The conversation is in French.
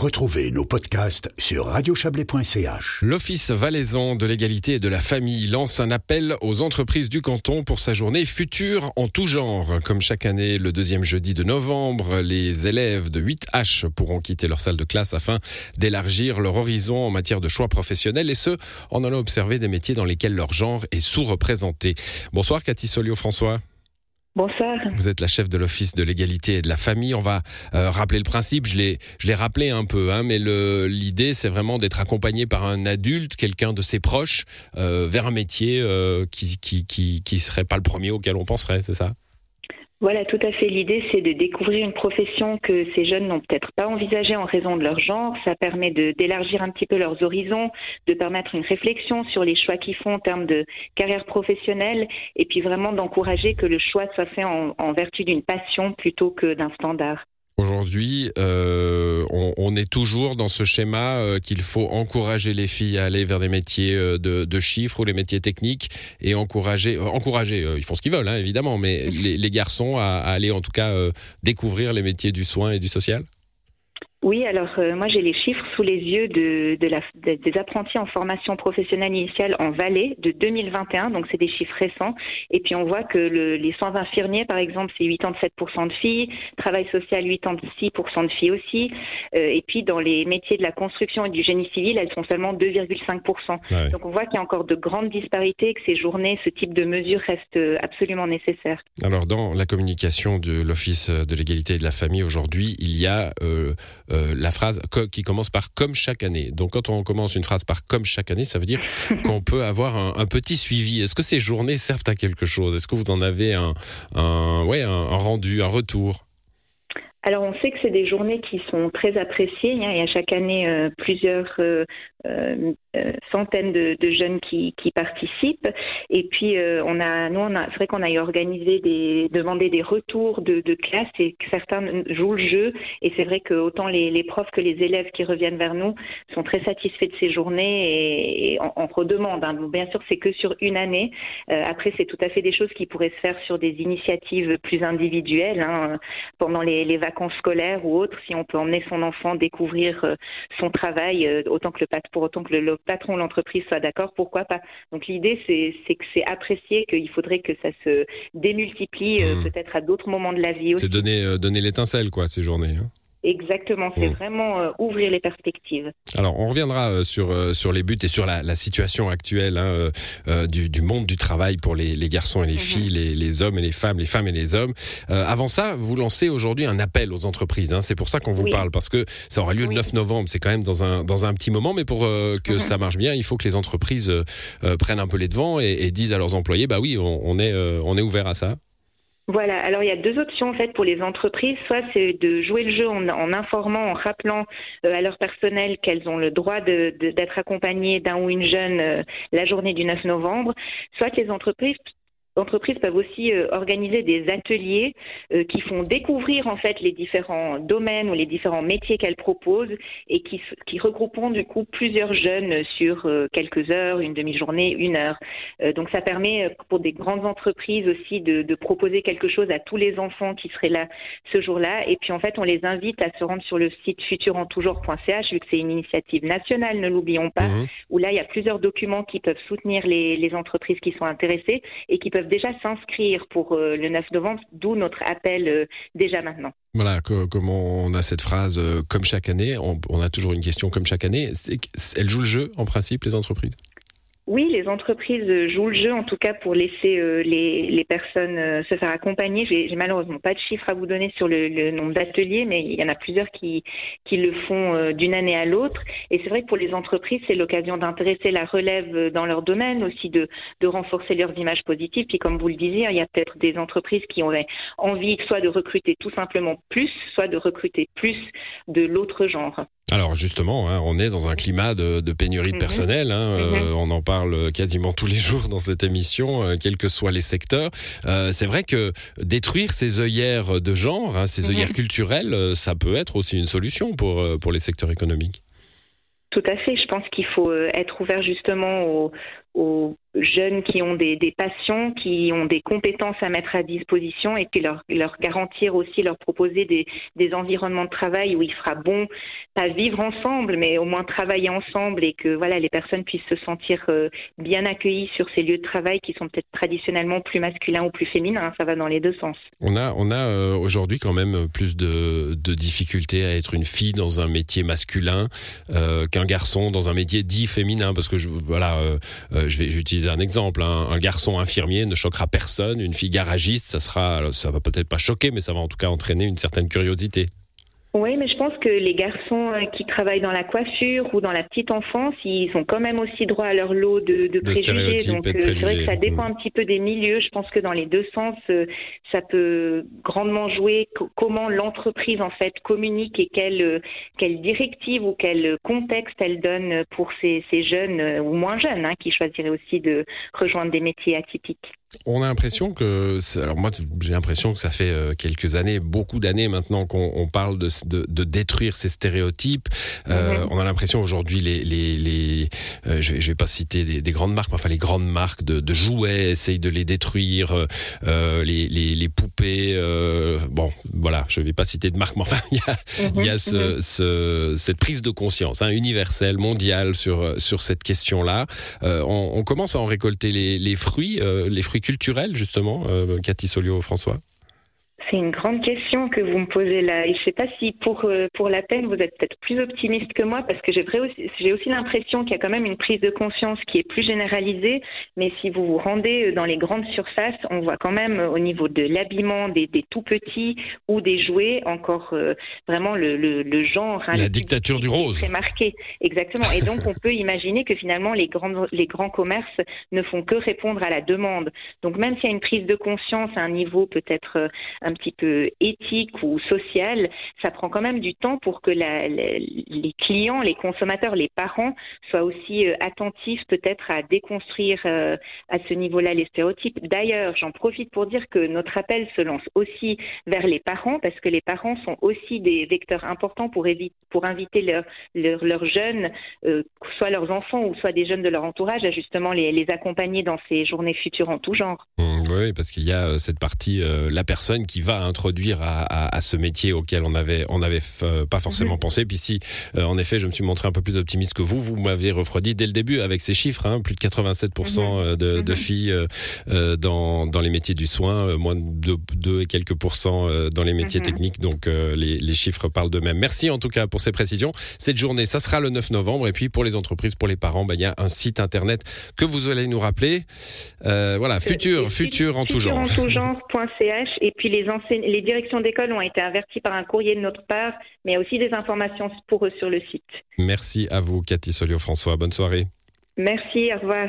Retrouvez nos podcasts sur radiochablais.ch. L'Office valaisan de l'égalité et de la famille lance un appel aux entreprises du canton pour sa journée future en tout genre. Comme chaque année, le deuxième jeudi de novembre, les élèves de 8H pourront quitter leur salle de classe afin d'élargir leur horizon en matière de choix professionnels et ce, en allant observer des métiers dans lesquels leur genre est sous-représenté. Bonsoir Cathy Solio-François. Bonsoir. Vous êtes la chef de l'Office de l'égalité et de la famille. On va euh, rappeler le principe. Je l'ai, rappelé un peu, hein, mais l'idée, c'est vraiment d'être accompagné par un adulte, quelqu'un de ses proches, euh, vers un métier euh, qui, qui, qui, qui serait pas le premier auquel on penserait, c'est ça? Voilà, tout à fait. L'idée, c'est de découvrir une profession que ces jeunes n'ont peut-être pas envisagée en raison de leur genre. Ça permet d'élargir un petit peu leurs horizons, de permettre une réflexion sur les choix qu'ils font en termes de carrière professionnelle, et puis vraiment d'encourager que le choix soit fait en, en vertu d'une passion plutôt que d'un standard. Aujourd'hui, euh, on, est toujours dans ce schéma euh, qu'il faut encourager les filles à aller vers des métiers euh, de, chiffres ou les métiers techniques et encourager, encourager, ils font ce qu'ils veulent hein, évidemment, mais les, garçons à aller en tout cas découvrir les métiers du soin et du social. Oui, alors euh, moi j'ai les chiffres sous les yeux de, de la, des apprentis en formation professionnelle initiale en Valais de 2021, donc c'est des chiffres récents. Et puis on voit que le, les soins infirmiers, par exemple, c'est 87% de filles, travail social 86% de filles aussi. Euh, et puis dans les métiers de la construction et du génie civil, elles sont seulement 2,5%. Donc on voit qu'il y a encore de grandes disparités, que ces journées, ce type de mesures restent absolument nécessaires. Alors dans la communication de l'Office de l'égalité et de la famille aujourd'hui, il y a euh, euh, la phrase qui commence par comme chaque année. Donc quand on commence une phrase par comme chaque année, ça veut dire qu'on peut avoir un, petit suivi. Est-ce que ces journées servent à quelque chose? Est-ce que vous en avez un, ouais, un rendu, un retour? Alors on sait que c'est des journées qui sont très appréciées. Hein. Il y a chaque année euh, plusieurs euh, euh, centaines de, jeunes qui, participent. Et puis on a, nous, on a, c'est vrai qu'on a organisé des, demandé des retours de, de classe et que certains jouent le jeu. Et c'est vrai que autant les, profs que les élèves qui reviennent vers nous sont très satisfaits de ces journées et, on, redemande. Hein. Bien sûr, c'est que sur une année. après, c'est tout à fait des choses qui pourraient se faire sur des initiatives plus individuelles hein, pendant les, les vacances scolaires ou autres, si on peut emmener son enfant découvrir euh, son travail, euh, autant que le pour autant que le, patron de l'entreprise soit d'accord, pourquoi pas? Donc l'idée, c'est que c'est apprécié, qu'il faudrait que ça se démultiplie euh, mmh. peut-être à d'autres moments de la vie aussi. C'est donner, donner l'étincelle, quoi, ces journées. Hein. Exactement, c'est mm. vraiment euh, ouvrir les perspectives. Alors, on reviendra euh, sur, euh, sur les buts et sur la, la situation actuelle hein, du, du, monde du travail pour les, les garçons et les mm-hmm. filles, les, les, hommes et les femmes, les femmes et les hommes. avant ça, vous lancez aujourd'hui un appel aux entreprises. Hein, c'est pour ça qu'on vous parle, parce que ça aura lieu le 9 novembre. C'est quand même dans un, dans un petit moment, mais pour que mm-hmm. ça marche bien, il faut que les entreprises prennent un peu les devants et, et, disent à leurs employés, bah oui, on, on est, on est ouvert à ça. Voilà, alors il y a deux options en fait pour les entreprises. Soit c'est de jouer le jeu en, informant, en rappelant euh, à leur personnel qu'elles ont le droit d'être accompagnées d'un ou une jeune euh, la journée du 9 novembre. Soit les entreprises entreprises peuvent aussi euh, organiser des ateliers euh, qui font découvrir en fait les différents domaines ou les différents métiers qu'elles proposent et qui, qui regrouperont du coup plusieurs jeunes sur euh, quelques heures, une demi-journée, une heure. donc ça permet pour des grandes entreprises aussi de, proposer quelque chose à tous les enfants qui seraient là ce jour-là. Et puis en fait on les invite à se rendre sur le site futurentoujors.ch vu que c'est une initiative nationale, ne l'oublions pas, mmh. Où là il y a plusieurs documents qui peuvent soutenir les, entreprises qui sont intéressées et qui peuvent déjà s'inscrire pour euh, le 9 novembre, d'où notre appel euh, déjà maintenant. Voilà, comment on a cette phrase euh, comme chaque année, on, a toujours une question comme chaque année. Elles jouent le jeu en principe, les entreprises? Oui, les entreprises jouent le jeu, en tout cas pour laisser euh, les, personnes euh, se faire accompagner. J'ai malheureusement pas de chiffres à vous donner sur le, nombre d'ateliers, mais il y en a plusieurs qui, le font euh, d'une année à l'autre. Et c'est vrai que pour les entreprises, c'est l'occasion d'intéresser la relève dans leur domaine, aussi de, de renforcer leurs images positives. Puis comme vous le disiez, il y a peut-être des entreprises qui ont envie soit de recruter tout simplement plus, soit de recruter plus de l'autre genre. Alors justement, hein, on est dans un climat de, pénurie de mhm. personnel. Hein, euh, mhm. on en parle quasiment tous les jours dans cette émission, euh, quels que soient les secteurs. Euh, c'est vrai que détruire ces œillères de genre, hein, ces mhm. œillères culturelles, ça peut être aussi une solution pour, pour les secteurs économiques. Tout à fait. Je pense qu'il faut être ouvert justement aux, aux jeunes qui ont des, passions, qui ont des compétences à mettre à disposition et puis leur, garantir aussi, leur proposer des, environnements de travail où il sera bon, pas vivre ensemble, mais au moins travailler ensemble et que voilà les personnes puissent se sentir euh, bien accueillies sur ces lieux de travail qui sont peut-être traditionnellement plus masculins ou plus féminins. Ça va dans les deux sens. On a, on a euh, aujourd'hui quand même plus de, difficultés à être une fille dans un métier masculin euh, qu'un garçon dans un métier dit féminin parce que voilà, je vais j'utilise un exemple. Hein. Un garçon infirmier ne choquera personne. Une fille garagiste, ça sera, ça va peut-être pas choquer, mais ça va en tout cas entraîner une certaine curiosité. Oui, mais que les garçons euh, qui travaillent dans la coiffure ou dans la petite enfance, ils ont quand même aussi droit à leur lot de, de, préjugés. Donc euh, c'est vrai que ça dépend un petit peu des milieux. Je pense que dans les deux sens, euh, ça peut grandement jouer comment l'entreprise en fait communique et quelle, quelle directive ou quel contexte elle donne pour ces, ces jeunes ou moins jeunes hein, qui choisiraient aussi de rejoindre des métiers atypiques. On a l'impression que, alors moi j'ai l'impression que ça fait euh, quelques années, beaucoup d'années maintenant qu'on parle de, de, détruire ces stéréotypes. Euh, mhm. On a l'impression aujourd'hui les, les, les euh, je, vais, vais pas citer des, grandes marques, mais enfin les grandes marques de, de jouets essayent de les détruire, les, les, poupées. bon, voilà, je vais pas citer de marque, mais enfin il y a, il y a mhm. ce, mhm. ce, cette prise de conscience hein, universelle, mondiale sur sur cette question-là. On, on, commence à en récolter les fruits, les fruits culturel, justement, euh, Cathy Solio, François c'est une grande question que vous me posez là. Et je ne sais pas si pour, euh, pour la peine, vous êtes peut-être plus optimiste que moi, parce que j'ai aussi, aussi l'impression qu'il y a quand même une prise de conscience qui est plus généralisée. Mais si vous vous rendez euh, dans les grandes surfaces, on voit quand même au niveau de l'habillement des, des tout petits ou des jouets encore vraiment le, le, genre. Hein, la dictature du rose. Très marqué, exactement. Et donc on peut imaginer que finalement les grands, les grands commerces ne font que répondre à la demande. Donc même s'il y a une prise de conscience à un niveau peut-être un petit peu éthique ou social, ça prend quand même du temps pour que les clients, les consommateurs, les parents soient aussi euh, attentifs peut-être à déconstruire euh, à ce niveau-là les stéréotypes. D'ailleurs, j'en profite pour dire que notre appel se lance aussi vers les parents parce que les parents sont aussi des vecteurs importants pour, inviter leurs leur, jeunes, euh, soit leurs enfants ou soit des jeunes de leur entourage, à justement les, les accompagner dans ces journées futures en tout genre. Mmh, oui, parce qu'il y a cette partie, la personne qui va à introduire à, ce métier auquel on avait on avait euh, pas forcément mhm. pensé. Puis si, euh, en effet, je me suis montré un peu plus optimiste que vous, vous m'aviez refroidi dès le début avec ces chiffres, hein, plus de 87% mhm. euh, de, de, mhm. filles dans, dans les métiers du soin, moins de 2 et quelques pourcents dans les métiers techniques. Donc les, les, chiffres parlent d'eux-mêmes. Merci en tout cas pour ces précisions. Cette journée, ça sera le 9 novembre. Et puis pour les entreprises, pour les parents, ben, il y a un site internet que vous allez nous rappeler. voilà, futur, futur en tout genre. en tout genre.ch et puis les les directions d'école ont été averties par un courrier de notre part, mais il y a aussi des informations pour eux sur le site. Merci à vous, Cathy Solio-François. Bonne soirée. Merci, au revoir.